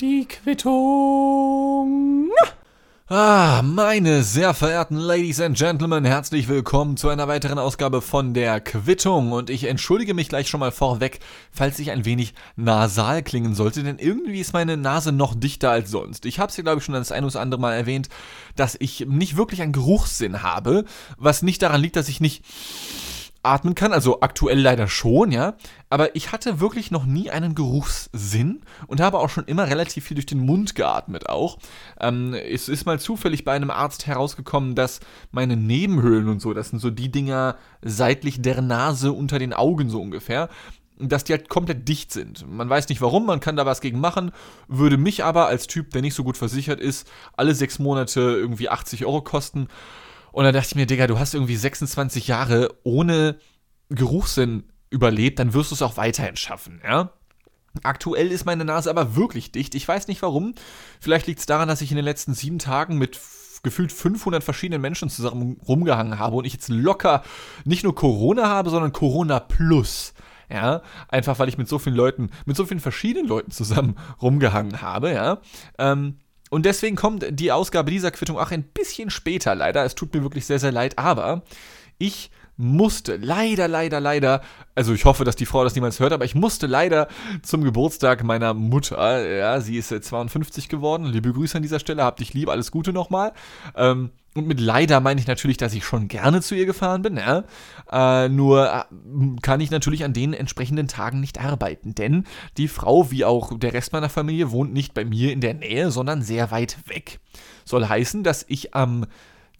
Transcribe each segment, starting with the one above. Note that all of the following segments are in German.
Die Quittung. Ah, meine sehr verehrten Ladies and Gentlemen, herzlich willkommen zu einer weiteren Ausgabe von der Quittung. Und ich entschuldige mich gleich schon mal vorweg, falls ich ein wenig nasal klingen sollte, denn irgendwie ist meine Nase noch dichter als sonst. Ich habe es ja, glaube ich, schon das ein oder andere Mal erwähnt, dass ich nicht wirklich einen Geruchssinn habe, was nicht daran liegt, dass ich nicht atmen kann, also aktuell leider schon, ja, aber ich hatte wirklich noch nie einen Geruchssinn und habe auch schon immer relativ viel durch den Mund geatmet auch. Ähm, es ist mal zufällig bei einem Arzt herausgekommen, dass meine Nebenhöhlen und so, das sind so die Dinger seitlich der Nase unter den Augen so ungefähr, dass die halt komplett dicht sind. Man weiß nicht warum, man kann da was gegen machen, würde mich aber als Typ, der nicht so gut versichert ist, alle sechs Monate irgendwie 80 Euro kosten. Und da dachte ich mir, Digga, du hast irgendwie 26 Jahre ohne Geruchssinn überlebt, dann wirst du es auch weiterhin schaffen, ja? Aktuell ist meine Nase aber wirklich dicht. Ich weiß nicht warum. Vielleicht liegt es daran, dass ich in den letzten sieben Tagen mit gefühlt 500 verschiedenen Menschen zusammen rumgehangen habe und ich jetzt locker nicht nur Corona habe, sondern Corona Plus. Ja, einfach weil ich mit so vielen Leuten, mit so vielen verschiedenen Leuten zusammen rumgehangen habe, ja. Ähm, und deswegen kommt die Ausgabe dieser Quittung auch ein bisschen später leider. Es tut mir wirklich sehr, sehr leid, aber ich musste leider, leider, leider, also ich hoffe, dass die Frau das niemals hört, aber ich musste leider zum Geburtstag meiner Mutter, ja, sie ist 52 geworden, liebe Grüße an dieser Stelle, hab dich lieb, alles Gute nochmal. Ähm, und mit leider meine ich natürlich, dass ich schon gerne zu ihr gefahren bin, ja. Äh, nur äh, kann ich natürlich an den entsprechenden Tagen nicht arbeiten, denn die Frau, wie auch der Rest meiner Familie, wohnt nicht bei mir in der Nähe, sondern sehr weit weg. Soll heißen, dass ich am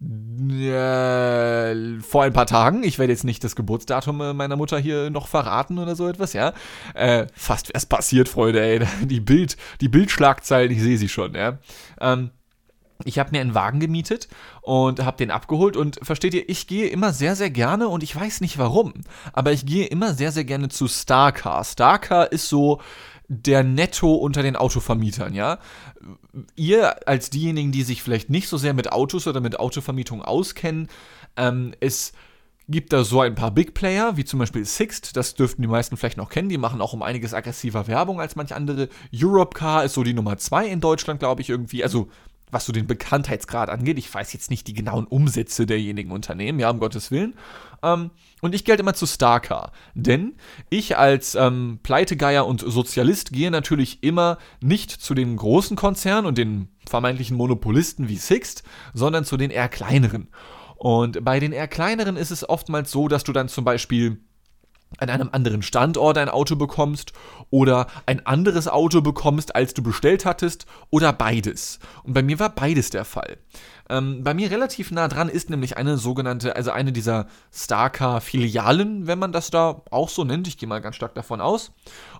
äh, vor ein paar Tagen, ich werde jetzt nicht das Geburtsdatum äh, meiner Mutter hier noch verraten oder so etwas, ja. Äh, fast wär's passiert, Freunde, ey. Die Bild, die Bildschlagzeilen, ich sehe sie schon, ja. Ähm, ich habe mir einen Wagen gemietet und habe den abgeholt und versteht ihr, ich gehe immer sehr, sehr gerne und ich weiß nicht warum, aber ich gehe immer sehr, sehr gerne zu Starcar. Starcar ist so der Netto unter den Autovermietern, ja. Ihr als diejenigen, die sich vielleicht nicht so sehr mit Autos oder mit Autovermietung auskennen, ähm, es gibt da so ein paar Big Player, wie zum Beispiel Sixt, das dürften die meisten vielleicht noch kennen, die machen auch um einiges aggressiver Werbung als manche andere. Europcar ist so die Nummer zwei in Deutschland, glaube ich, irgendwie. Also was so den Bekanntheitsgrad angeht. Ich weiß jetzt nicht die genauen Umsätze derjenigen Unternehmen, ja, um Gottes Willen. Ähm, und ich gelte immer zu Starcar. Denn ich als ähm, Pleitegeier und Sozialist gehe natürlich immer nicht zu den großen Konzernen und den vermeintlichen Monopolisten wie Sixt, sondern zu den eher kleineren. Und bei den eher kleineren ist es oftmals so, dass du dann zum Beispiel an einem anderen Standort ein Auto bekommst oder ein anderes Auto bekommst, als du bestellt hattest oder beides. Und bei mir war beides der Fall. Ähm, bei mir relativ nah dran ist nämlich eine sogenannte, also eine dieser Starcar-Filialen, wenn man das da auch so nennt. Ich gehe mal ganz stark davon aus.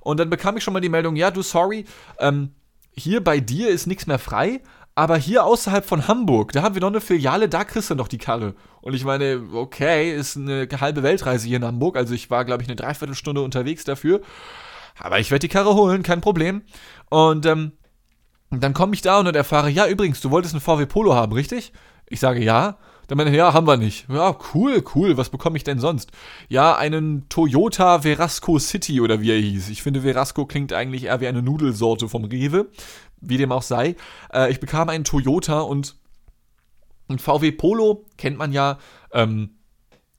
Und dann bekam ich schon mal die Meldung, ja, du, sorry, ähm, hier bei dir ist nichts mehr frei, aber hier außerhalb von Hamburg, da haben wir noch eine Filiale, da kriegst du noch die Karre. Und ich meine, okay, ist eine halbe Weltreise hier in Hamburg, also ich war, glaube ich, eine Dreiviertelstunde unterwegs dafür. Aber ich werde die Karre holen, kein Problem. Und ähm, dann komme ich da und erfahre, ja, übrigens, du wolltest einen VW Polo haben, richtig? Ich sage ja. Dann meine ja, haben wir nicht. Ja, cool, cool. Was bekomme ich denn sonst? Ja, einen Toyota Verasco City oder wie er hieß. Ich finde, Verasco klingt eigentlich eher wie eine Nudelsorte vom Rewe. Wie dem auch sei. Äh, ich bekam einen Toyota und ein VW Polo kennt man ja. Ähm,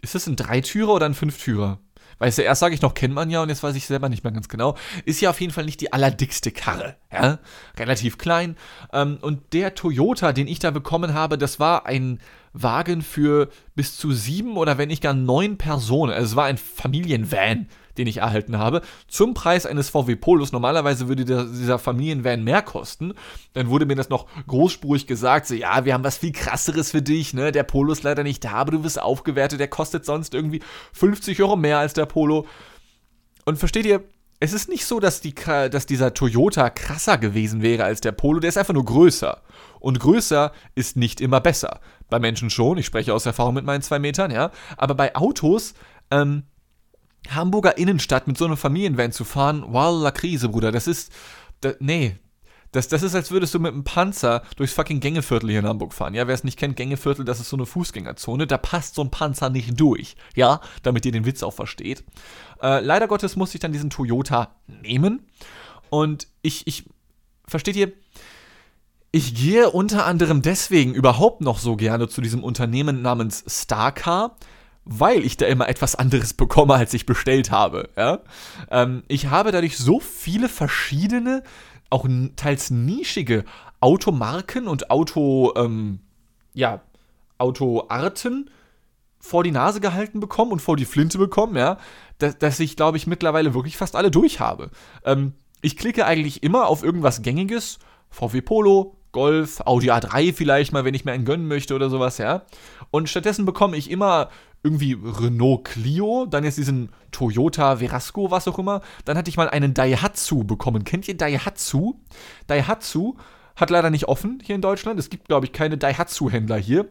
ist das ein Dreitürer oder ein Fünftürer? Weißt du, erst sage ich noch, kennt man ja und jetzt weiß ich selber nicht mehr ganz genau. Ist ja auf jeden Fall nicht die allerdickste Karre. Ja? Relativ klein. Ähm, und der Toyota, den ich da bekommen habe, das war ein Wagen für bis zu sieben oder wenn nicht gar neun Personen. Also es war ein Familienvan, den ich erhalten habe, zum Preis eines VW Polos. Normalerweise würde der, dieser Familienvan mehr kosten. Dann wurde mir das noch großspurig gesagt, so ja, wir haben was viel krasseres für dich, ne? Der Polo ist leider nicht da, aber du wirst aufgewertet, der kostet sonst irgendwie 50 Euro mehr als der Polo. Und versteht ihr, es ist nicht so, dass, die, dass dieser Toyota krasser gewesen wäre als der Polo, der ist einfach nur größer. Und größer ist nicht immer besser. Bei Menschen schon, ich spreche aus Erfahrung mit meinen zwei Metern, ja. Aber bei Autos, ähm, Hamburger Innenstadt mit so einem Familienvan zu fahren, wow, la Krise, Bruder, das ist, das, nee, das, das ist, als würdest du mit einem Panzer durchs fucking Gängeviertel hier in Hamburg fahren. Ja, wer es nicht kennt, Gängeviertel, das ist so eine Fußgängerzone. Da passt so ein Panzer nicht durch. Ja, damit ihr den Witz auch versteht. Äh, leider Gottes musste ich dann diesen Toyota nehmen. Und ich, ich, versteht ihr, ich gehe unter anderem deswegen überhaupt noch so gerne zu diesem Unternehmen namens Starcar, weil ich da immer etwas anderes bekomme, als ich bestellt habe. Ja? Ähm, ich habe dadurch so viele verschiedene, auch teils nischige Automarken und Auto, ähm, ja, Autoarten vor die Nase gehalten bekommen und vor die Flinte bekommen, ja, dass, dass ich, glaube ich, mittlerweile wirklich fast alle durch habe. Ähm, ich klicke eigentlich immer auf irgendwas Gängiges, VW Polo, Golf, Audi A3 vielleicht mal, wenn ich mir einen gönnen möchte oder sowas, ja. Und stattdessen bekomme ich immer irgendwie Renault Clio, dann jetzt diesen Toyota Verasco, was auch immer. Dann hatte ich mal einen Daihatsu bekommen. Kennt ihr Daihatsu? Daihatsu hat leider nicht offen hier in Deutschland. Es gibt, glaube ich, keine Daihatsu-Händler hier.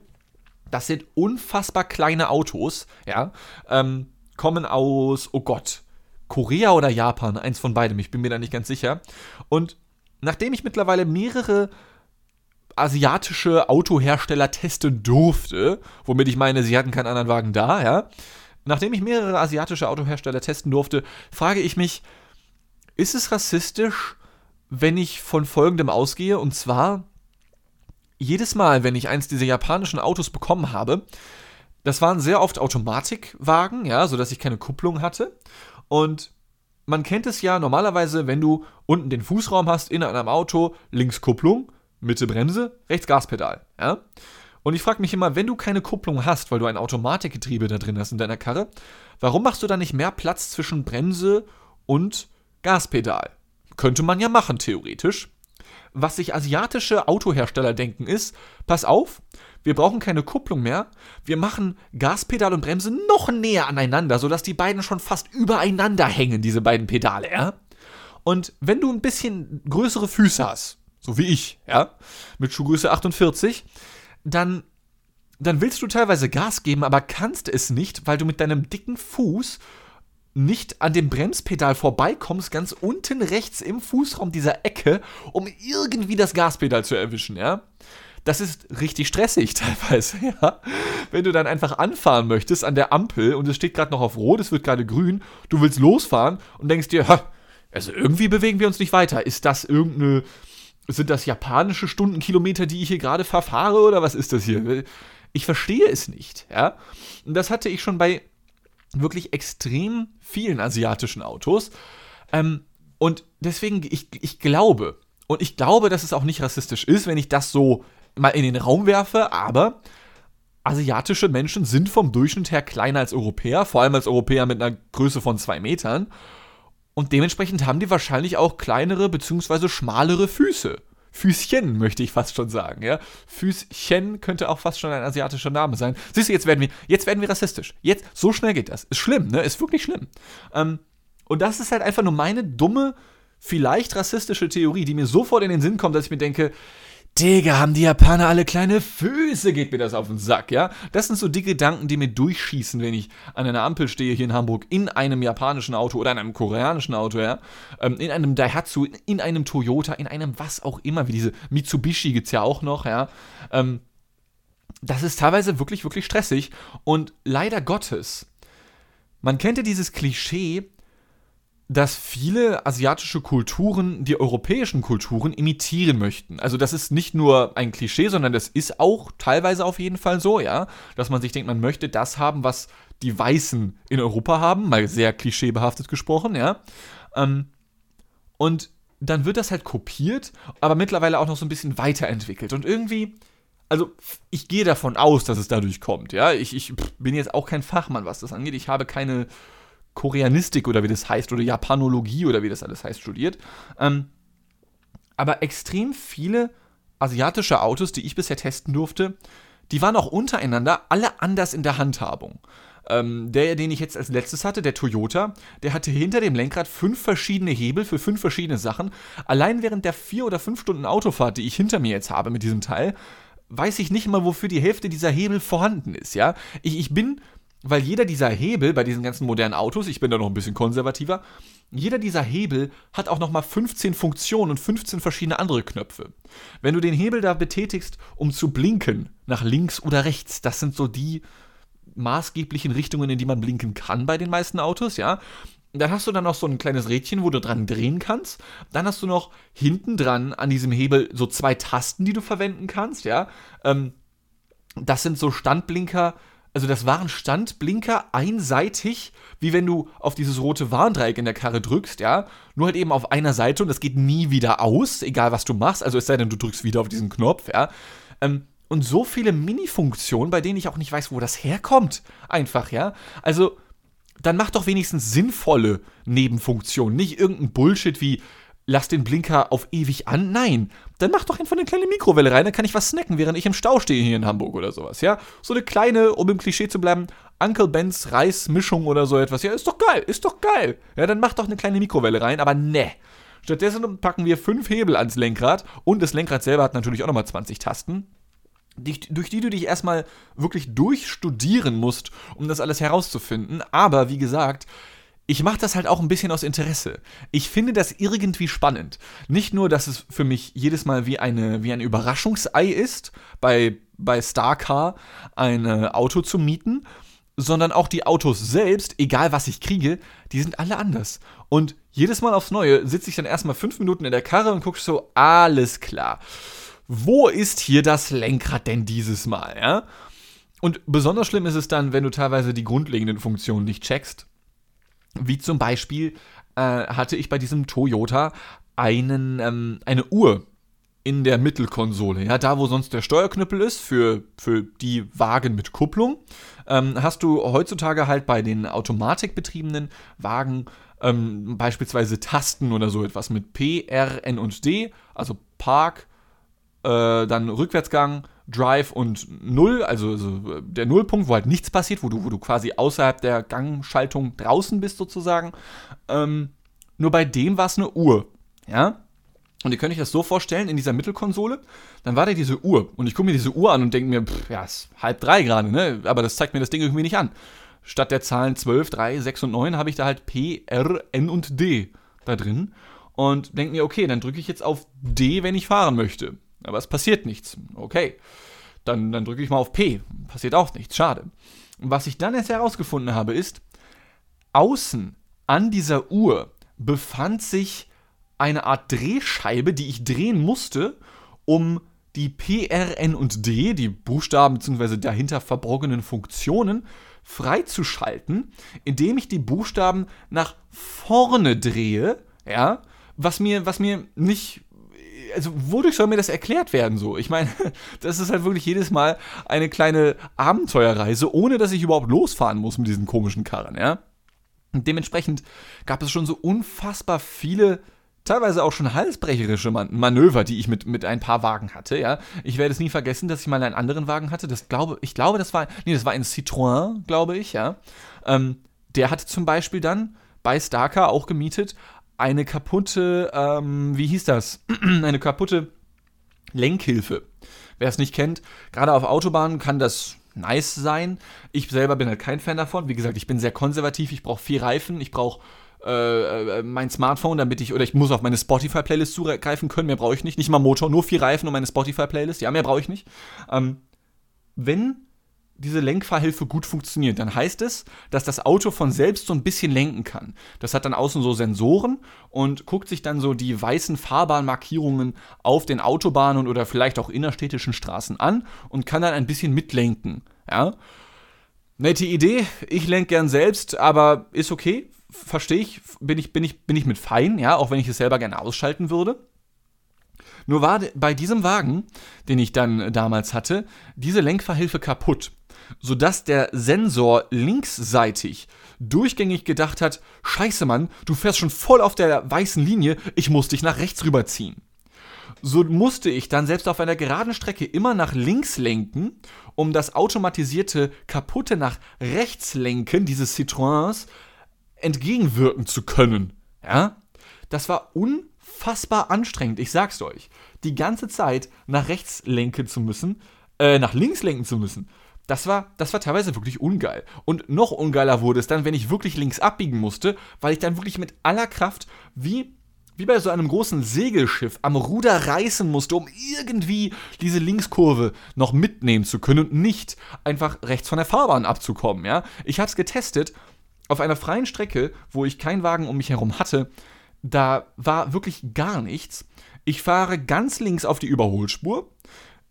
Das sind unfassbar kleine Autos, ja. Ähm, kommen aus, oh Gott, Korea oder Japan, eins von beidem, ich bin mir da nicht ganz sicher. Und nachdem ich mittlerweile mehrere asiatische Autohersteller testen durfte, womit ich meine, sie hatten keinen anderen Wagen da, ja. Nachdem ich mehrere asiatische Autohersteller testen durfte, frage ich mich, ist es rassistisch, wenn ich von folgendem ausgehe, und zwar jedes Mal, wenn ich eins dieser japanischen Autos bekommen habe, das waren sehr oft Automatikwagen, ja, sodass ich keine Kupplung hatte. Und man kennt es ja normalerweise, wenn du unten den Fußraum hast in einem Auto, links Kupplung, Mitte Bremse, rechts Gaspedal. Ja? Und ich frage mich immer, wenn du keine Kupplung hast, weil du ein Automatikgetriebe da drin hast in deiner Karre, warum machst du da nicht mehr Platz zwischen Bremse und Gaspedal? Könnte man ja machen, theoretisch. Was sich asiatische Autohersteller denken ist, pass auf, wir brauchen keine Kupplung mehr, wir machen Gaspedal und Bremse noch näher aneinander, sodass die beiden schon fast übereinander hängen, diese beiden Pedale, ja? Und wenn du ein bisschen größere Füße hast, so wie ich, ja, mit Schuhgröße 48, dann, dann willst du teilweise Gas geben, aber kannst es nicht, weil du mit deinem dicken Fuß nicht an dem Bremspedal vorbeikommst, ganz unten rechts im Fußraum dieser Ecke, um irgendwie das Gaspedal zu erwischen, ja. Das ist richtig stressig teilweise, ja. Wenn du dann einfach anfahren möchtest an der Ampel und es steht gerade noch auf Rot, es wird gerade grün, du willst losfahren und denkst dir, also irgendwie bewegen wir uns nicht weiter. Ist das irgendeine sind das japanische Stundenkilometer, die ich hier gerade verfahre oder was ist das hier? Ich verstehe es nicht, ja. Und das hatte ich schon bei wirklich extrem vielen asiatischen Autos. Ähm, und deswegen, ich, ich glaube, und ich glaube, dass es auch nicht rassistisch ist, wenn ich das so mal in den Raum werfe, aber asiatische Menschen sind vom Durchschnitt her kleiner als Europäer, vor allem als Europäer mit einer Größe von zwei Metern. Und dementsprechend haben die wahrscheinlich auch kleinere bzw. schmalere Füße. Füßchen, möchte ich fast schon sagen, ja. Füßchen könnte auch fast schon ein asiatischer Name sein. Siehst du, jetzt werden wir, jetzt werden wir rassistisch. Jetzt, so schnell geht das. Ist schlimm, ne? Ist wirklich schlimm. Ähm, und das ist halt einfach nur meine dumme, vielleicht rassistische Theorie, die mir sofort in den Sinn kommt, dass ich mir denke, Digga, haben die Japaner alle kleine Füße, geht mir das auf den Sack, ja? Das sind so die Gedanken, die mir durchschießen, wenn ich an einer Ampel stehe hier in Hamburg, in einem japanischen Auto oder in einem koreanischen Auto, ja? Ähm, in einem Daihatsu, in einem Toyota, in einem was auch immer, wie diese Mitsubishi gibt's ja auch noch, ja? Ähm, das ist teilweise wirklich, wirklich stressig und leider Gottes, man kennt ja dieses Klischee, dass viele asiatische Kulturen die europäischen Kulturen imitieren möchten. Also das ist nicht nur ein Klischee, sondern das ist auch teilweise auf jeden Fall so, ja, dass man sich denkt, man möchte das haben, was die Weißen in Europa haben, mal sehr klischeebehaftet gesprochen, ja. Ähm, und dann wird das halt kopiert, aber mittlerweile auch noch so ein bisschen weiterentwickelt. Und irgendwie, also ich gehe davon aus, dass es dadurch kommt, ja. Ich, ich bin jetzt auch kein Fachmann, was das angeht. Ich habe keine Koreanistik oder wie das heißt oder Japanologie oder wie das alles heißt studiert. Ähm, aber extrem viele asiatische Autos, die ich bisher testen durfte, die waren auch untereinander alle anders in der Handhabung. Ähm, der, den ich jetzt als letztes hatte, der Toyota, der hatte hinter dem Lenkrad fünf verschiedene Hebel für fünf verschiedene Sachen. Allein während der vier oder fünf Stunden Autofahrt, die ich hinter mir jetzt habe mit diesem Teil, weiß ich nicht mal, wofür die Hälfte dieser Hebel vorhanden ist, ja. Ich, ich bin weil jeder dieser Hebel bei diesen ganzen modernen Autos, ich bin da noch ein bisschen konservativer, jeder dieser Hebel hat auch nochmal 15 Funktionen und 15 verschiedene andere Knöpfe. Wenn du den Hebel da betätigst, um zu blinken, nach links oder rechts, das sind so die maßgeblichen Richtungen, in die man blinken kann bei den meisten Autos, ja. Dann hast du dann noch so ein kleines Rädchen, wo du dran drehen kannst. Dann hast du noch hinten dran an diesem Hebel so zwei Tasten, die du verwenden kannst, ja. Ähm, das sind so Standblinker, also das waren Standblinker einseitig, wie wenn du auf dieses rote Warndreieck in der Karre drückst, ja. Nur halt eben auf einer Seite und das geht nie wieder aus, egal was du machst. Also es sei denn, du drückst wieder auf diesen Knopf, ja. Ähm, und so viele Mini-Funktionen, bei denen ich auch nicht weiß, wo das herkommt. Einfach, ja. Also, dann mach doch wenigstens sinnvolle Nebenfunktionen. Nicht irgendein Bullshit wie, lass den Blinker auf ewig an. Nein, dann mach doch einfach eine kleine Mikrowelle rein, dann kann ich was snacken, während ich im Stau stehe hier in Hamburg oder sowas, ja? So eine kleine, um im Klischee zu bleiben, Uncle Bens Reismischung oder so etwas. Ja, ist doch geil, ist doch geil. Ja, dann mach doch eine kleine Mikrowelle rein, aber ne. Stattdessen packen wir fünf Hebel ans Lenkrad und das Lenkrad selber hat natürlich auch nochmal 20 Tasten. Die, durch die du dich erstmal wirklich durchstudieren musst, um das alles herauszufinden. Aber wie gesagt, ich mache das halt auch ein bisschen aus Interesse. Ich finde das irgendwie spannend. Nicht nur, dass es für mich jedes Mal wie, eine, wie ein Überraschungsei ist, bei, bei Starcar ein Auto zu mieten, sondern auch die Autos selbst, egal was ich kriege, die sind alle anders. Und jedes Mal aufs Neue sitze ich dann erstmal fünf Minuten in der Karre und gucke so, alles klar. Wo ist hier das Lenkrad denn dieses Mal, ja? Und besonders schlimm ist es dann, wenn du teilweise die grundlegenden Funktionen nicht checkst wie zum Beispiel äh, hatte ich bei diesem Toyota einen, ähm, eine Uhr in der Mittelkonsole, ja, da wo sonst der Steuerknüppel ist für, für die Wagen mit Kupplung, ähm, hast du heutzutage halt bei den automatikbetriebenen Wagen ähm, beispielsweise Tasten oder so etwas mit P, R, N und D, also Park, äh, dann Rückwärtsgang, Drive und Null, also, also, der Nullpunkt, wo halt nichts passiert, wo du, wo du quasi außerhalb der Gangschaltung draußen bist sozusagen. Ähm, nur bei dem war es eine Uhr, ja. Und ihr könnt euch das so vorstellen, in dieser Mittelkonsole, dann war da diese Uhr. Und ich gucke mir diese Uhr an und denke mir, pff, ja, ist halb drei gerade, ne? Aber das zeigt mir das Ding irgendwie nicht an. Statt der Zahlen 12, 3, 6 und 9 habe ich da halt P, R, N und D da drin. Und denke mir, okay, dann drücke ich jetzt auf D, wenn ich fahren möchte. Aber es passiert nichts. Okay. Dann, dann drücke ich mal auf P. Passiert auch nichts. Schade. Und was ich dann erst herausgefunden habe, ist, außen an dieser Uhr befand sich eine Art Drehscheibe, die ich drehen musste, um die P, R, N und D, die Buchstaben bzw. dahinter verborgenen Funktionen, freizuschalten, indem ich die Buchstaben nach vorne drehe, ja, was mir, was mir nicht also wodurch soll mir das erklärt werden so? Ich meine, das ist halt wirklich jedes Mal eine kleine Abenteuerreise, ohne dass ich überhaupt losfahren muss mit diesen komischen Karren, ja? Und dementsprechend gab es schon so unfassbar viele teilweise auch schon halsbrecherische Man Manöver, die ich mit, mit ein paar Wagen hatte, ja. Ich werde es nie vergessen, dass ich mal einen anderen Wagen hatte. Das glaube, ich glaube, das war, nee, das war ein Citroën, glaube ich, ja. Ähm, der hatte zum Beispiel dann bei Starker auch gemietet eine kaputte, ähm, wie hieß das? eine kaputte Lenkhilfe. Wer es nicht kennt, gerade auf Autobahnen kann das nice sein. Ich selber bin halt kein Fan davon. Wie gesagt, ich bin sehr konservativ. Ich brauche vier Reifen. Ich brauche äh, äh, mein Smartphone, damit ich, oder ich muss auf meine Spotify-Playlist zugreifen können. Mehr brauche ich nicht. Nicht mal Motor, nur vier Reifen und meine Spotify-Playlist. Ja, mehr brauche ich nicht. Ähm, wenn diese Lenkfahrhilfe gut funktioniert, dann heißt es, dass das Auto von selbst so ein bisschen lenken kann. Das hat dann außen so Sensoren und guckt sich dann so die weißen Fahrbahnmarkierungen auf den Autobahnen oder vielleicht auch innerstädtischen Straßen an und kann dann ein bisschen mitlenken. Ja? Nette Idee, ich lenke gern selbst, aber ist okay, verstehe ich, bin ich, bin ich, bin ich mit fein, ja, auch wenn ich es selber gerne ausschalten würde. Nur war bei diesem Wagen, den ich dann damals hatte, diese Lenkverhilfe kaputt sodass der Sensor linksseitig durchgängig gedacht hat, scheiße Mann, du fährst schon voll auf der weißen Linie, ich muss dich nach rechts rüberziehen. So musste ich dann selbst auf einer geraden Strecke immer nach links lenken, um das automatisierte kaputte nach rechts lenken dieses Citroëns entgegenwirken zu können. Ja? Das war unfassbar anstrengend, ich sag's euch. Die ganze Zeit nach rechts lenken zu müssen, äh, nach links lenken zu müssen. Das war, das war teilweise wirklich ungeil. Und noch ungeiler wurde es dann, wenn ich wirklich links abbiegen musste, weil ich dann wirklich mit aller Kraft wie wie bei so einem großen Segelschiff am Ruder reißen musste, um irgendwie diese Linkskurve noch mitnehmen zu können und nicht einfach rechts von der Fahrbahn abzukommen, ja. Ich hab's getestet auf einer freien Strecke, wo ich keinen Wagen um mich herum hatte, da war wirklich gar nichts. Ich fahre ganz links auf die Überholspur.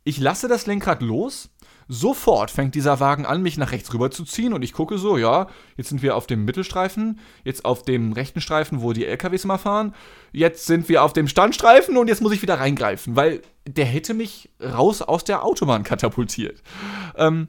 Ich lasse das Lenkrad los. Sofort fängt dieser Wagen an, mich nach rechts rüber zu ziehen und ich gucke so, ja, jetzt sind wir auf dem Mittelstreifen, jetzt auf dem rechten Streifen, wo die LKWs immer fahren, jetzt sind wir auf dem Standstreifen und jetzt muss ich wieder reingreifen, weil der hätte mich raus aus der Autobahn katapultiert. Ähm,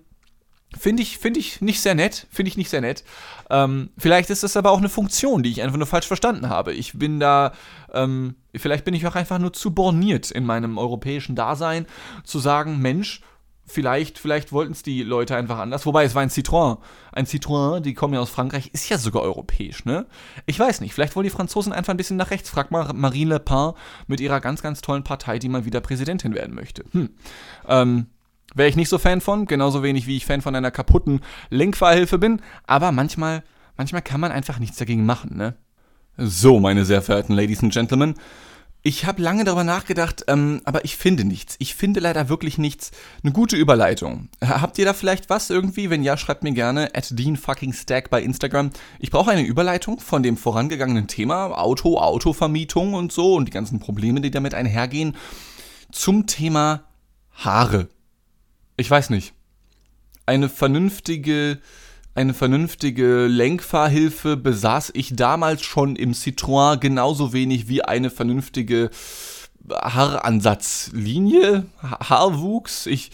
Finde ich, find ich nicht sehr nett. Finde ich nicht sehr nett. Ähm, vielleicht ist das aber auch eine Funktion, die ich einfach nur falsch verstanden habe. Ich bin da, ähm, vielleicht bin ich auch einfach nur zu borniert in meinem europäischen Dasein, zu sagen, Mensch, vielleicht, vielleicht wollten es die Leute einfach anders. Wobei, es war ein Citroën. Ein Citroën, die kommen ja aus Frankreich, ist ja sogar europäisch, ne? Ich weiß nicht, vielleicht wollen die Franzosen einfach ein bisschen nach rechts. Frag mal Marine Le Pen mit ihrer ganz, ganz tollen Partei, die mal wieder Präsidentin werden möchte. Hm. Ähm, Wäre ich nicht so Fan von, genauso wenig wie ich Fan von einer kaputten Lenkfahrhilfe bin, aber manchmal, manchmal kann man einfach nichts dagegen machen, ne? So, meine sehr verehrten Ladies and Gentlemen, ich habe lange darüber nachgedacht, ähm, aber ich finde nichts. Ich finde leider wirklich nichts. Eine gute Überleitung. Habt ihr da vielleicht was irgendwie? Wenn ja, schreibt mir gerne at Dean fucking Stack bei Instagram. Ich brauche eine Überleitung von dem vorangegangenen Thema Auto, Autovermietung und so und die ganzen Probleme, die damit einhergehen, zum Thema Haare ich weiß nicht, eine vernünftige, eine vernünftige Lenkfahrhilfe besaß ich damals schon im Citroën genauso wenig wie eine vernünftige Haaransatzlinie, Haarwuchs. Ich,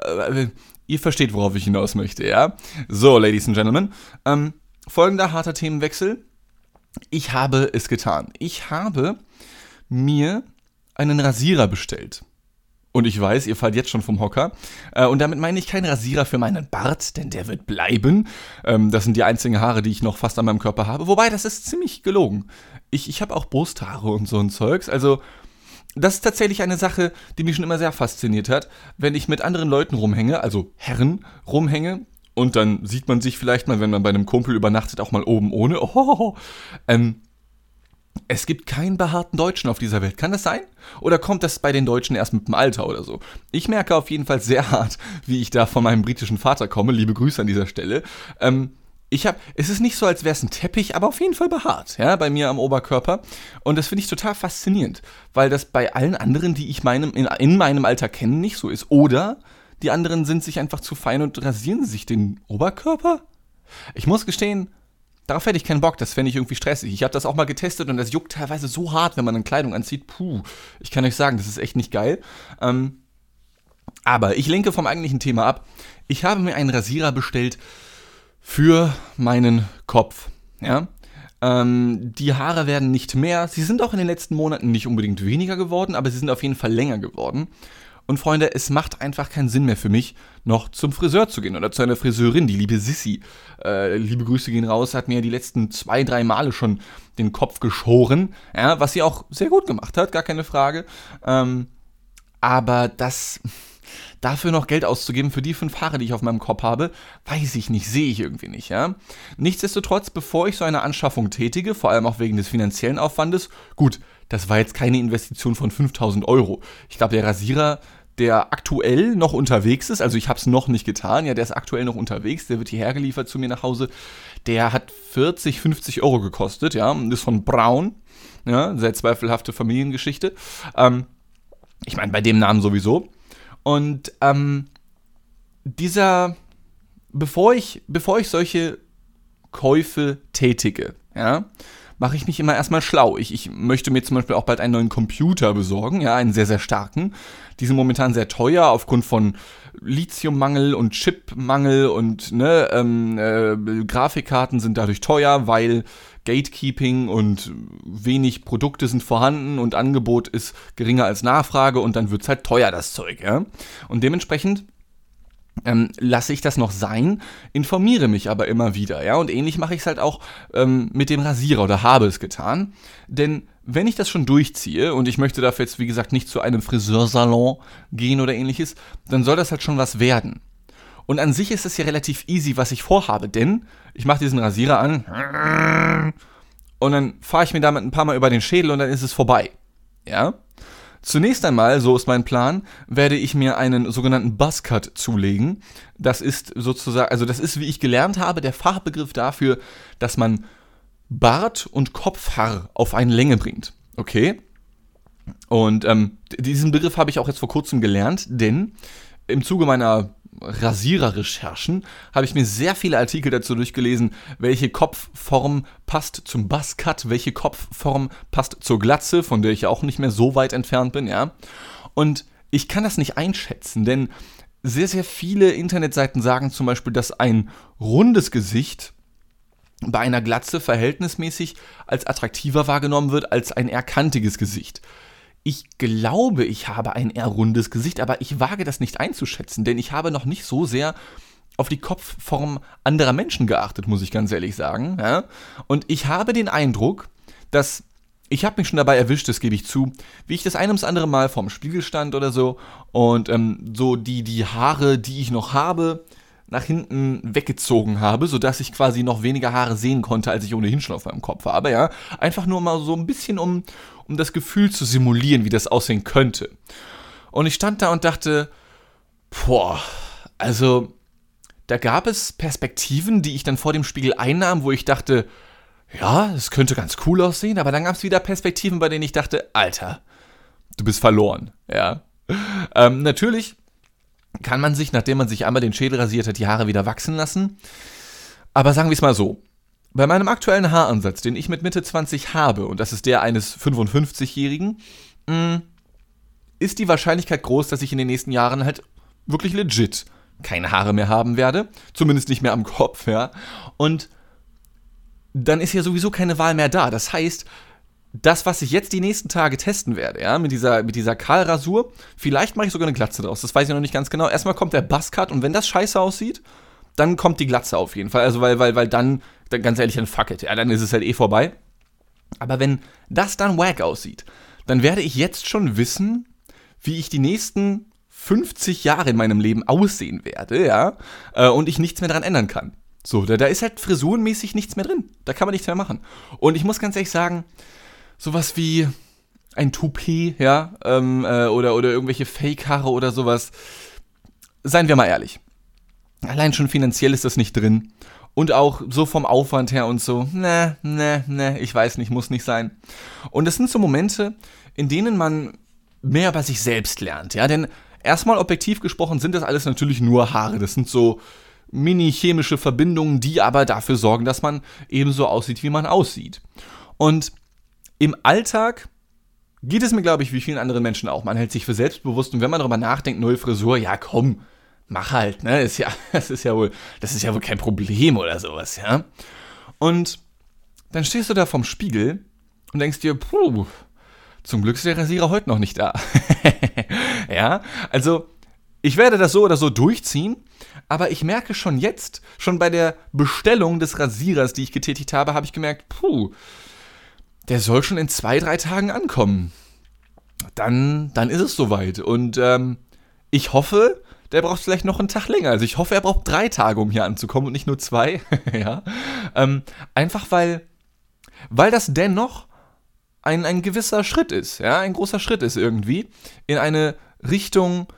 äh, ihr versteht, worauf ich hinaus möchte, ja? So, Ladies and Gentlemen, ähm, folgender harter Themenwechsel. Ich habe es getan. Ich habe mir einen Rasierer bestellt. Und ich weiß, ihr fallt jetzt schon vom Hocker. Äh, und damit meine ich keinen Rasierer für meinen Bart, denn der wird bleiben. Ähm, das sind die einzigen Haare, die ich noch fast an meinem Körper habe. Wobei, das ist ziemlich gelogen. Ich, ich habe auch Brusthaare und so ein Zeugs. Also, das ist tatsächlich eine Sache, die mich schon immer sehr fasziniert hat. Wenn ich mit anderen Leuten rumhänge, also Herren rumhänge, und dann sieht man sich vielleicht mal, wenn man bei einem Kumpel übernachtet, auch mal oben ohne. Oh, ähm, es gibt keinen behaarten Deutschen auf dieser Welt. Kann das sein? Oder kommt das bei den Deutschen erst mit dem Alter oder so? Ich merke auf jeden Fall sehr hart, wie ich da von meinem britischen Vater komme. Liebe Grüße an dieser Stelle. Ähm, ich habe, es ist nicht so, als wäre es ein Teppich, aber auf jeden Fall behaart, ja, bei mir am Oberkörper. Und das finde ich total faszinierend, weil das bei allen anderen, die ich meinem, in, in meinem Alter kenne, nicht so ist. Oder die anderen sind sich einfach zu fein und rasieren sich den Oberkörper? Ich muss gestehen, Darauf hätte ich keinen Bock, das fände ich irgendwie stressig. Ich habe das auch mal getestet und das juckt teilweise so hart, wenn man eine Kleidung anzieht. Puh, ich kann euch sagen, das ist echt nicht geil. Ähm, aber ich lenke vom eigentlichen Thema ab. Ich habe mir einen Rasierer bestellt für meinen Kopf. Ja? Ähm, die Haare werden nicht mehr. Sie sind auch in den letzten Monaten nicht unbedingt weniger geworden, aber sie sind auf jeden Fall länger geworden. Und Freunde, es macht einfach keinen Sinn mehr für mich, noch zum Friseur zu gehen oder zu einer Friseurin. Die liebe Sissy, äh, liebe Grüße gehen raus, hat mir die letzten zwei, drei Male schon den Kopf geschoren. Ja, was sie auch sehr gut gemacht hat, gar keine Frage. Ähm, aber das dafür noch Geld auszugeben für die fünf Haare, die ich auf meinem Kopf habe, weiß ich nicht, sehe ich irgendwie nicht, ja. Nichtsdestotrotz, bevor ich so eine Anschaffung tätige, vor allem auch wegen des finanziellen Aufwandes, gut, das war jetzt keine Investition von 5000 Euro. Ich glaube, der Rasierer der aktuell noch unterwegs ist, also ich habe es noch nicht getan, ja, der ist aktuell noch unterwegs, der wird hierher geliefert zu mir nach Hause. Der hat 40, 50 Euro gekostet, ja, ist von Braun, ja, sehr zweifelhafte Familiengeschichte. Ähm, ich meine, bei dem Namen sowieso. Und ähm, dieser, bevor ich, bevor ich solche Käufe tätige, ja, mache ich mich immer erstmal schlau. Ich, ich möchte mir zum Beispiel auch bald einen neuen Computer besorgen, ja, einen sehr, sehr starken. Die sind momentan sehr teuer aufgrund von Lithiummangel und Chipmangel und ne, ähm, äh, Grafikkarten sind dadurch teuer, weil Gatekeeping und wenig Produkte sind vorhanden und Angebot ist geringer als Nachfrage und dann wird es halt teuer, das Zeug, ja. Und dementsprechend ähm, lasse ich das noch sein, informiere mich aber immer wieder, ja, und ähnlich mache ich es halt auch ähm, mit dem Rasierer oder habe es getan, denn wenn ich das schon durchziehe und ich möchte dafür jetzt, wie gesagt, nicht zu einem Friseursalon gehen oder ähnliches, dann soll das halt schon was werden. Und an sich ist es ja relativ easy, was ich vorhabe, denn ich mache diesen Rasierer an und dann fahre ich mir damit ein paar Mal über den Schädel und dann ist es vorbei. Ja? Zunächst einmal, so ist mein Plan, werde ich mir einen sogenannten Buzzcut zulegen. Das ist sozusagen, also das ist, wie ich gelernt habe, der Fachbegriff dafür, dass man Bart und Kopfhaar auf eine Länge bringt. Okay? Und ähm, diesen Begriff habe ich auch jetzt vor kurzem gelernt, denn im Zuge meiner Rasierer-Recherchen habe ich mir sehr viele Artikel dazu durchgelesen, welche Kopfform passt zum Buzzcut, welche Kopfform passt zur Glatze, von der ich ja auch nicht mehr so weit entfernt bin, ja. Und ich kann das nicht einschätzen, denn sehr, sehr viele Internetseiten sagen zum Beispiel, dass ein rundes Gesicht bei einer Glatze verhältnismäßig als attraktiver wahrgenommen wird als ein eher kantiges Gesicht. Ich glaube, ich habe ein eher rundes Gesicht, aber ich wage das nicht einzuschätzen, denn ich habe noch nicht so sehr auf die Kopfform anderer Menschen geachtet, muss ich ganz ehrlich sagen. Ja? Und ich habe den Eindruck, dass ich habe mich schon dabei erwischt, das gebe ich zu, wie ich das ein ums andere Mal vorm Spiegel stand oder so und ähm, so die, die Haare, die ich noch habe, nach hinten weggezogen habe, sodass ich quasi noch weniger Haare sehen konnte, als ich ohnehin schon auf meinem Kopf habe, ja. Einfach nur mal so ein bisschen, um, um das Gefühl zu simulieren, wie das aussehen könnte. Und ich stand da und dachte, boah, also da gab es Perspektiven, die ich dann vor dem Spiegel einnahm, wo ich dachte, ja, es könnte ganz cool aussehen, aber dann gab es wieder Perspektiven, bei denen ich dachte, Alter, du bist verloren, ja. Ähm, natürlich kann man sich, nachdem man sich einmal den Schädel rasiert hat, die Haare wieder wachsen lassen. Aber sagen wir es mal so. Bei meinem aktuellen Haaransatz, den ich mit Mitte 20 habe, und das ist der eines 55-Jährigen, mm, ist die Wahrscheinlichkeit groß, dass ich in den nächsten Jahren halt wirklich legit keine Haare mehr haben werde. Zumindest nicht mehr am Kopf, ja. Und dann ist ja sowieso keine Wahl mehr da. Das heißt, das, was ich jetzt die nächsten Tage testen werde, ja, mit dieser, mit dieser Kahlrasur, vielleicht mache ich sogar eine Glatze draus. Das weiß ich noch nicht ganz genau. Erstmal kommt der Buzzcut und wenn das scheiße aussieht, dann kommt die Glatze auf jeden Fall. Also, weil, weil, weil dann, dann ganz ehrlich, dann fuck it. Ja, dann ist es halt eh vorbei. Aber wenn das dann wack aussieht, dann werde ich jetzt schon wissen, wie ich die nächsten 50 Jahre in meinem Leben aussehen werde, ja, äh, und ich nichts mehr daran ändern kann. So, da, da ist halt frisurenmäßig nichts mehr drin. Da kann man nichts mehr machen. Und ich muss ganz ehrlich sagen, sowas wie ein Toupet, ja, ähm, äh, oder, oder irgendwelche Fake-Haare oder sowas. Seien wir mal ehrlich. Allein schon finanziell ist das nicht drin. Und auch so vom Aufwand her und so, ne, ne, ne, ich weiß nicht, muss nicht sein. Und das sind so Momente, in denen man mehr über sich selbst lernt, ja, denn erstmal objektiv gesprochen sind das alles natürlich nur Haare. Das sind so mini-chemische Verbindungen, die aber dafür sorgen, dass man ebenso aussieht, wie man aussieht. Und im Alltag geht es mir, glaube ich, wie vielen anderen Menschen auch. Man hält sich für selbstbewusst und wenn man darüber nachdenkt, neue Frisur, ja komm, mach halt, ne? Ist ja, das ist ja wohl, das ist ja wohl kein Problem oder sowas, ja. Und dann stehst du da vorm Spiegel und denkst dir, puh, zum Glück ist der Rasierer heute noch nicht da. ja, also ich werde das so oder so durchziehen, aber ich merke schon jetzt, schon bei der Bestellung des Rasierers, die ich getätigt habe, habe ich gemerkt, puh, der soll schon in zwei, drei Tagen ankommen. Dann, dann ist es soweit. Und ähm, ich hoffe, der braucht vielleicht noch einen Tag länger. Also ich hoffe, er braucht drei Tage, um hier anzukommen und nicht nur zwei. ja. Ähm, einfach weil, weil das dennoch ein, ein gewisser Schritt ist, ja, ein großer Schritt ist irgendwie in eine Richtung,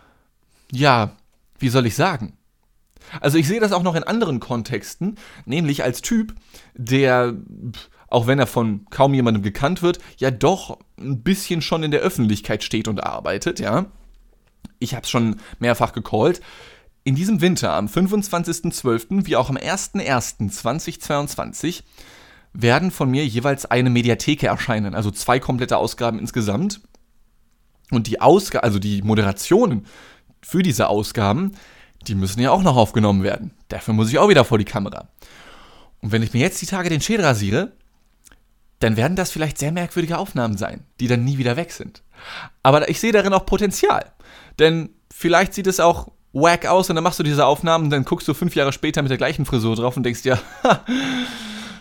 ja, wie soll ich sagen? Also ich sehe das auch noch in anderen Kontexten, nämlich als Typ, der auch wenn er von kaum jemandem gekannt wird, ja doch ein bisschen schon in der Öffentlichkeit steht und arbeitet, ja. Ich habe es schon mehrfach gecallt. In diesem Winter, am 25.12. wie auch am 01.01.2022, werden von mir jeweils eine Mediatheke erscheinen, also zwei komplette Ausgaben insgesamt. Und die Ausgaben, also die Moderationen für diese Ausgaben, die müssen ja auch noch aufgenommen werden. Dafür muss ich auch wieder vor die Kamera. Und wenn ich mir jetzt die Tage den Schädel rasiere, dann werden das vielleicht sehr merkwürdige Aufnahmen sein, die dann nie wieder weg sind. Aber ich sehe darin auch Potenzial. Denn vielleicht sieht es auch wack aus und dann machst du diese Aufnahmen und dann guckst du fünf Jahre später mit der gleichen Frisur drauf und denkst dir,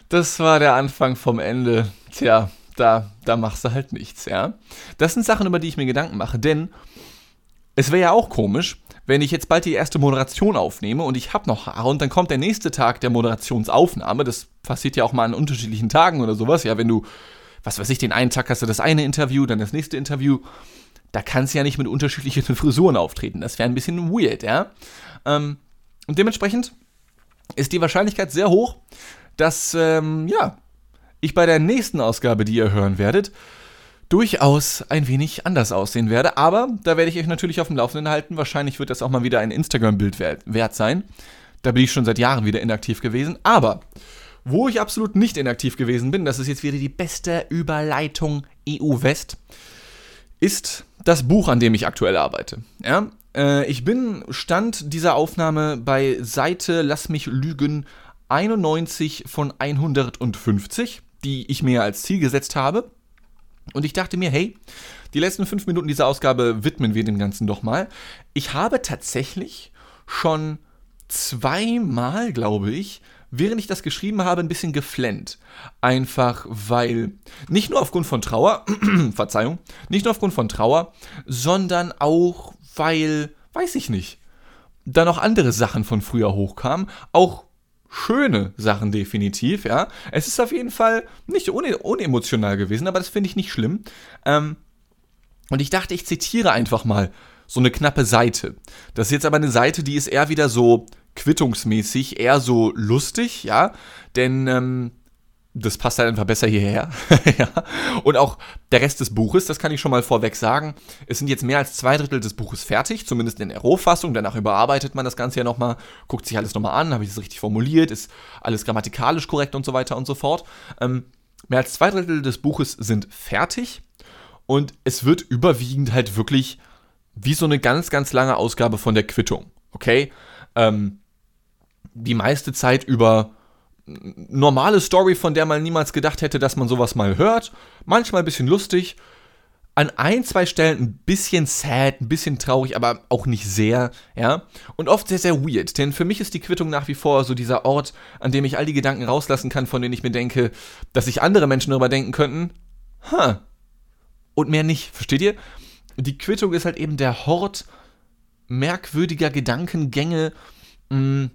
das war der Anfang vom Ende. Tja, da, da machst du halt nichts, ja. Das sind Sachen, über die ich mir Gedanken mache, denn es wäre ja auch komisch, wenn ich jetzt bald die erste Moderation aufnehme und ich habe noch Haare und dann kommt der nächste Tag der Moderationsaufnahme, das passiert ja auch mal an unterschiedlichen Tagen oder sowas, ja, wenn du, was weiß ich, den einen Tag hast du das eine Interview, dann das nächste Interview, da kannst du ja nicht mit unterschiedlichen Frisuren auftreten. Das wäre ein bisschen weird, ja. Ähm, und dementsprechend ist die Wahrscheinlichkeit sehr hoch, dass, ähm, ja, ich bei der nächsten Ausgabe, die ihr hören werdet, durchaus ein wenig anders aussehen werde. Aber da werde ich euch natürlich auf dem Laufenden halten. Wahrscheinlich wird das auch mal wieder ein Instagram-Bild wert, sein. Da bin ich schon seit Jahren wieder inaktiv gewesen. Aber wo ich absolut nicht inaktiv gewesen bin, das ist jetzt wieder die beste Überleitung EU-West, ist das Buch, an dem ich aktuell arbeite. Ja? Äh, ich bin Stand dieser Aufnahme bei Seite, lass mich lügen, 91 von 150, die ich mir als Ziel gesetzt habe. Und ich dachte mir, hey, die letzten fünf Minuten dieser Ausgabe widmen wir dem Ganzen doch mal. Ich habe tatsächlich schon zweimal, glaube ich, während ich das geschrieben habe, ein bisschen geflennt. Einfach weil, nicht nur aufgrund von Trauer, Verzeihung, nicht nur aufgrund von Trauer, sondern auch weil, weiß ich nicht, da noch andere Sachen von früher hochkamen. Auch schöne Sachen definitiv, ja. Es ist auf jeden Fall nicht unemotional gewesen, aber das finde ich nicht schlimm. Ähm, und ich dachte, ich zitiere einfach mal so eine knappe Seite. Das ist jetzt aber eine Seite, die ist eher wieder so quittungsmäßig, eher so lustig, ja. Denn ähm, das passt halt einfach besser hierher. ja. Und auch der Rest des Buches, das kann ich schon mal vorweg sagen. Es sind jetzt mehr als zwei Drittel des Buches fertig, zumindest in der Rohfassung. Danach überarbeitet man das Ganze ja nochmal, guckt sich alles nochmal an, habe ich es richtig formuliert, ist alles grammatikalisch korrekt und so weiter und so fort. Ähm, mehr als zwei Drittel des Buches sind fertig und es wird überwiegend halt wirklich wie so eine ganz, ganz lange Ausgabe von der Quittung. Okay? Ähm, die meiste Zeit über normale Story, von der man niemals gedacht hätte, dass man sowas mal hört. Manchmal ein bisschen lustig. An ein, zwei Stellen ein bisschen sad, ein bisschen traurig, aber auch nicht sehr, ja. Und oft sehr, sehr weird, denn für mich ist die Quittung nach wie vor so dieser Ort, an dem ich all die Gedanken rauslassen kann, von denen ich mir denke, dass sich andere Menschen darüber denken könnten. Huh. Und mehr nicht, versteht ihr? Die Quittung ist halt eben der Hort merkwürdiger Gedankengänge, mh, mm,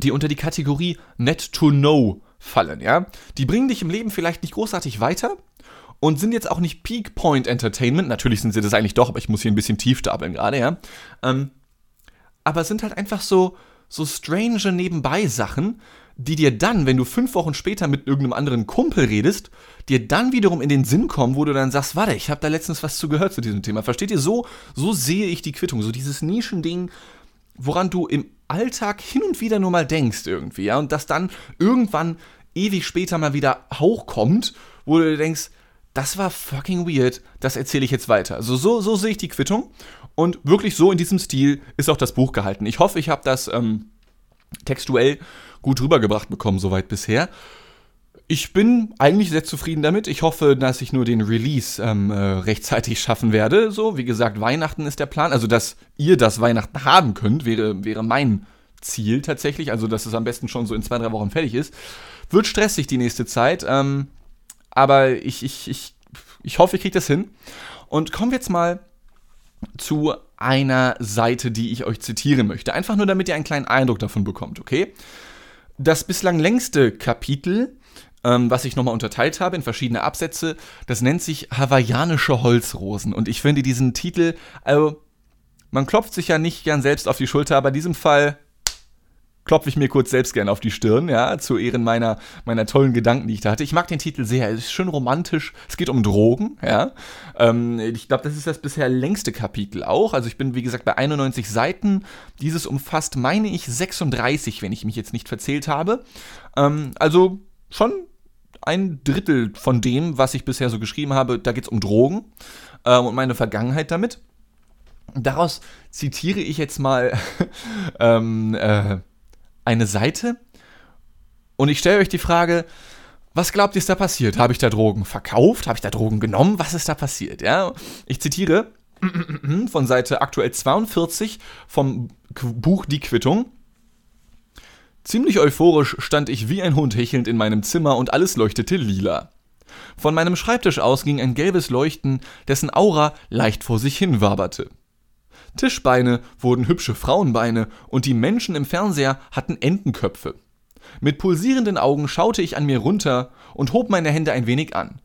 die unter die Kategorie Net to Know fallen, ja. Die bringen dich im Leben vielleicht nicht großartig weiter und sind jetzt auch nicht Peak Point Entertainment. Natürlich sind sie das eigentlich doch, aber ich muss hier ein bisschen tief stapeln gerade, ja. Ähm, aber sind halt einfach so, so strange Nebenbei-Sachen, die dir dann, wenn du fünf Wochen später mit irgendeinem anderen Kumpel redest, dir dann wiederum in den Sinn kommen, wo du dann sagst, warte, ich habe da letztens was zu gehört zu diesem Thema. Versteht ihr? So, so sehe ich die Quittung. So dieses Nischending, woran du im Alltag hin und wieder nur mal denkst irgendwie, ja, und das dann irgendwann ewig später mal wieder hochkommt, wo du denkst, das war fucking weird, das erzähle ich jetzt weiter. Also so, so sehe ich die Quittung und wirklich so in diesem Stil ist auch das Buch gehalten. Ich hoffe, ich habe das ähm, textuell gut rübergebracht bekommen soweit bisher. Ich bin eigentlich sehr zufrieden damit. Ich hoffe, dass ich nur den Release ähm, äh, rechtzeitig schaffen werde. So, wie gesagt, Weihnachten ist der Plan. Also, dass ihr das Weihnachten haben könnt, wäre, wäre mein Ziel tatsächlich. Also, dass es am besten schon so in zwei, drei Wochen fertig ist. Wird stressig die nächste Zeit. Ähm, aber ich, ich, ich, ich hoffe, ich kriege das hin. Und kommen wir jetzt mal zu einer Seite, die ich euch zitieren möchte. Einfach nur, damit ihr einen kleinen Eindruck davon bekommt, okay? Das bislang längste Kapitel ähm, was ich nochmal unterteilt habe in verschiedene Absätze. Das nennt sich Hawaiianische Holzrosen. Und ich finde diesen Titel, also man klopft sich ja nicht gern selbst auf die Schulter, aber in diesem Fall klopfe ich mir kurz selbst gern auf die Stirn, ja, zu Ehren meiner, meiner tollen Gedanken, die ich da hatte. Ich mag den Titel sehr, es ist schön romantisch, es geht um Drogen, ja. Ähm, ich glaube, das ist das bisher längste Kapitel auch. Also ich bin, wie gesagt, bei 91 Seiten. Dieses umfasst, meine ich, 36, wenn ich mich jetzt nicht verzählt habe. Ähm, also schon ein Drittel von dem, was ich bisher so geschrieben habe, da geht es um Drogen äh, und meine Vergangenheit damit. Daraus zitiere ich jetzt mal ähm, äh, eine Seite und ich stelle euch die Frage, was glaubt ihr ist da passiert? Habe ich da Drogen verkauft? Habe ich da Drogen genommen? Was ist da passiert? Ja, ich zitiere von Seite aktuell 42 vom Buch Die Quittung. Ziemlich euphorisch stand ich wie ein Hund hechelnd in meinem Zimmer und alles leuchtete lila. Von meinem Schreibtisch aus ging ein gelbes Leuchten, dessen Aura leicht vor sich hin waberte. Tischbeine wurden hübsche Frauenbeine und die Menschen im Fernseher hatten Entenköpfe. Mit pulsierenden Augen schaute ich an mir runter und hob meine Hände ein wenig an.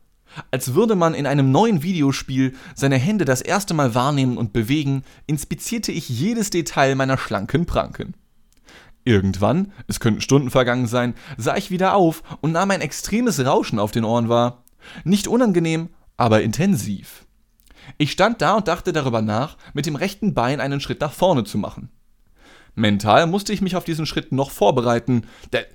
Als würde man in einem neuen Videospiel seine Hände das erste Mal wahrnehmen und bewegen, inspizierte ich jedes Detail meiner schlanken Pranken. Irgendwann, es könnten Stunden vergangen sein, sah ich wieder auf und nahm ein extremes Rauschen auf den Ohren wahr. Nicht unangenehm, aber intensiv. Ich stand da und dachte darüber nach, mit dem rechten Bein einen Schritt nach vorne zu machen. Mental musste ich mich auf diesen Schritt noch vorbereiten. Der,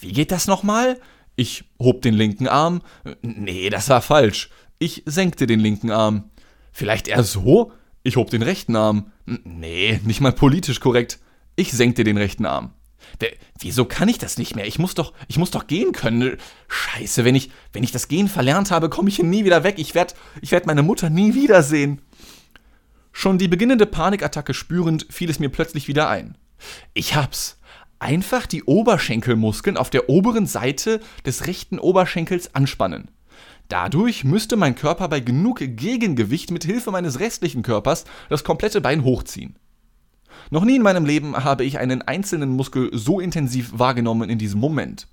wie geht das nochmal? Ich hob den linken Arm. Nee, das war falsch. Ich senkte den linken Arm. Vielleicht eher so? Ich hob den rechten Arm. Nee, nicht mal politisch korrekt. Ich senkte den rechten Arm. Der, wieso kann ich das nicht mehr? Ich muss doch, ich muss doch gehen können. Scheiße, wenn ich, wenn ich das Gehen verlernt habe, komme ich hier nie wieder weg. Ich werde, ich werd meine Mutter nie wiedersehen. Schon die beginnende Panikattacke spürend, fiel es mir plötzlich wieder ein. Ich hab's. Einfach die Oberschenkelmuskeln auf der oberen Seite des rechten Oberschenkels anspannen. Dadurch müsste mein Körper bei genug Gegengewicht mit Hilfe meines restlichen Körpers das komplette Bein hochziehen. Noch nie in meinem Leben habe ich einen einzelnen Muskel so intensiv wahrgenommen in diesem Moment.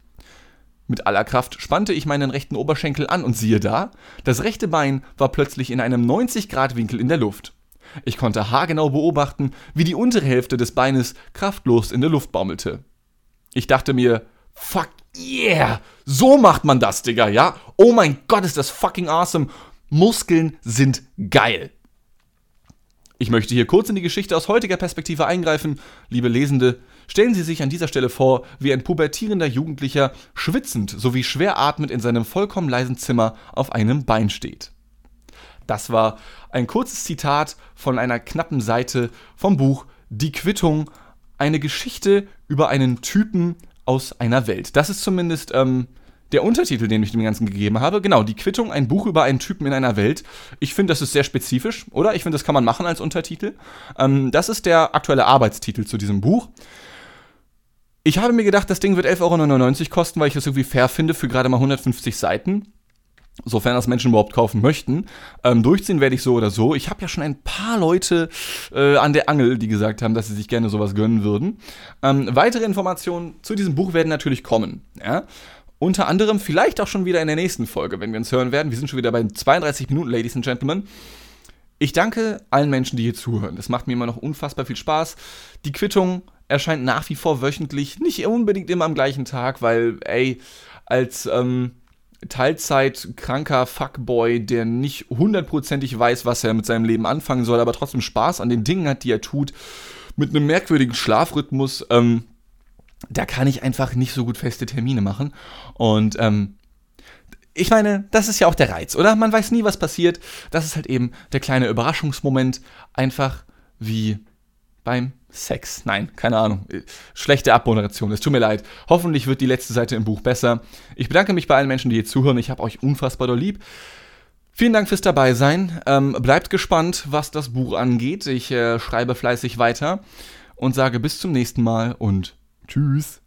Mit aller Kraft spannte ich meinen rechten Oberschenkel an und siehe da, das rechte Bein war plötzlich in einem 90-Grad-Winkel in der Luft. Ich konnte haargenau beobachten, wie die untere Hälfte des Beines kraftlos in der Luft baumelte. Ich dachte mir, fuck yeah, so macht man das, Digga, ja? Oh mein Gott, ist das fucking awesome. Muskeln sind geil. Ich möchte hier kurz in die Geschichte aus heutiger Perspektive eingreifen. Liebe Lesende, stellen Sie sich an dieser Stelle vor, wie ein pubertierender Jugendlicher schwitzend sowie schwer atmend in seinem vollkommen leisen Zimmer auf einem Bein steht. Das war ein kurzes Zitat von einer knappen Seite vom Buch Die Quittung, eine Geschichte über einen Typen aus einer Welt. Das ist zumindest ähm, der Untertitel, den ich dem Ganzen gegeben habe. Genau, die Quittung, ein Buch über einen Typen in einer Welt. Ich finde, das ist sehr spezifisch, oder? Ich finde, das kann man machen als Untertitel. Ähm, das ist der aktuelle Arbeitstitel zu diesem Buch. Ich habe mir gedacht, das Ding wird 11,99 Euro kosten, weil ich das irgendwie fair finde für gerade mal 150 Seiten sofern das Menschen überhaupt kaufen möchten. Ähm, durchziehen werde ich so oder so. Ich habe ja schon ein paar Leute äh, an der Angel, die gesagt haben, dass sie sich gerne sowas gönnen würden. Ähm, weitere Informationen zu diesem Buch werden natürlich kommen. Ja? Unter anderem vielleicht auch schon wieder in der nächsten Folge, wenn wir uns hören werden. Wir sind schon wieder bei 32 Minuten, Ladies and Gentlemen. Ich danke allen Menschen, die hier zuhören. Das macht mir immer noch unfassbar viel Spaß. Die Quittung erscheint nach wie vor wöchentlich, nicht unbedingt immer am gleichen Tag, weil, ey, als ähm, Teilzeit-kranker Fuckboy, der nicht hundertprozentig weiß, was er mit seinem Leben anfangen soll, aber trotzdem Spaß an den Dingen hat, die er tut, mit einem merkwürdigen Schlafrhythmus, ähm, da kann ich einfach nicht so gut feste Termine machen. Und ähm, ich meine, das ist ja auch der Reiz, oder? Man weiß nie, was passiert. Das ist halt eben der kleine Überraschungsmoment, einfach wie beim Sex. Nein, keine Ahnung. Schlechte Abmoderation. Es tut mir leid. Hoffentlich wird die letzte Seite im Buch besser. Ich bedanke mich bei allen Menschen, die hier zuhören. Ich habe euch unfassbar doll lieb. Vielen Dank fürs Dabeisein. Ähm, bleibt gespannt, was das Buch angeht. Ich äh, schreibe fleißig weiter und sage bis zum nächsten Mal und tschüss.